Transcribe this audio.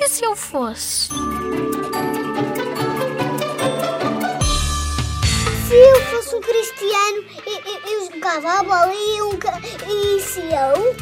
E se eu fosse? Se eu fosse um cristiano, eu, eu, eu jogava a bola e, um, e seria um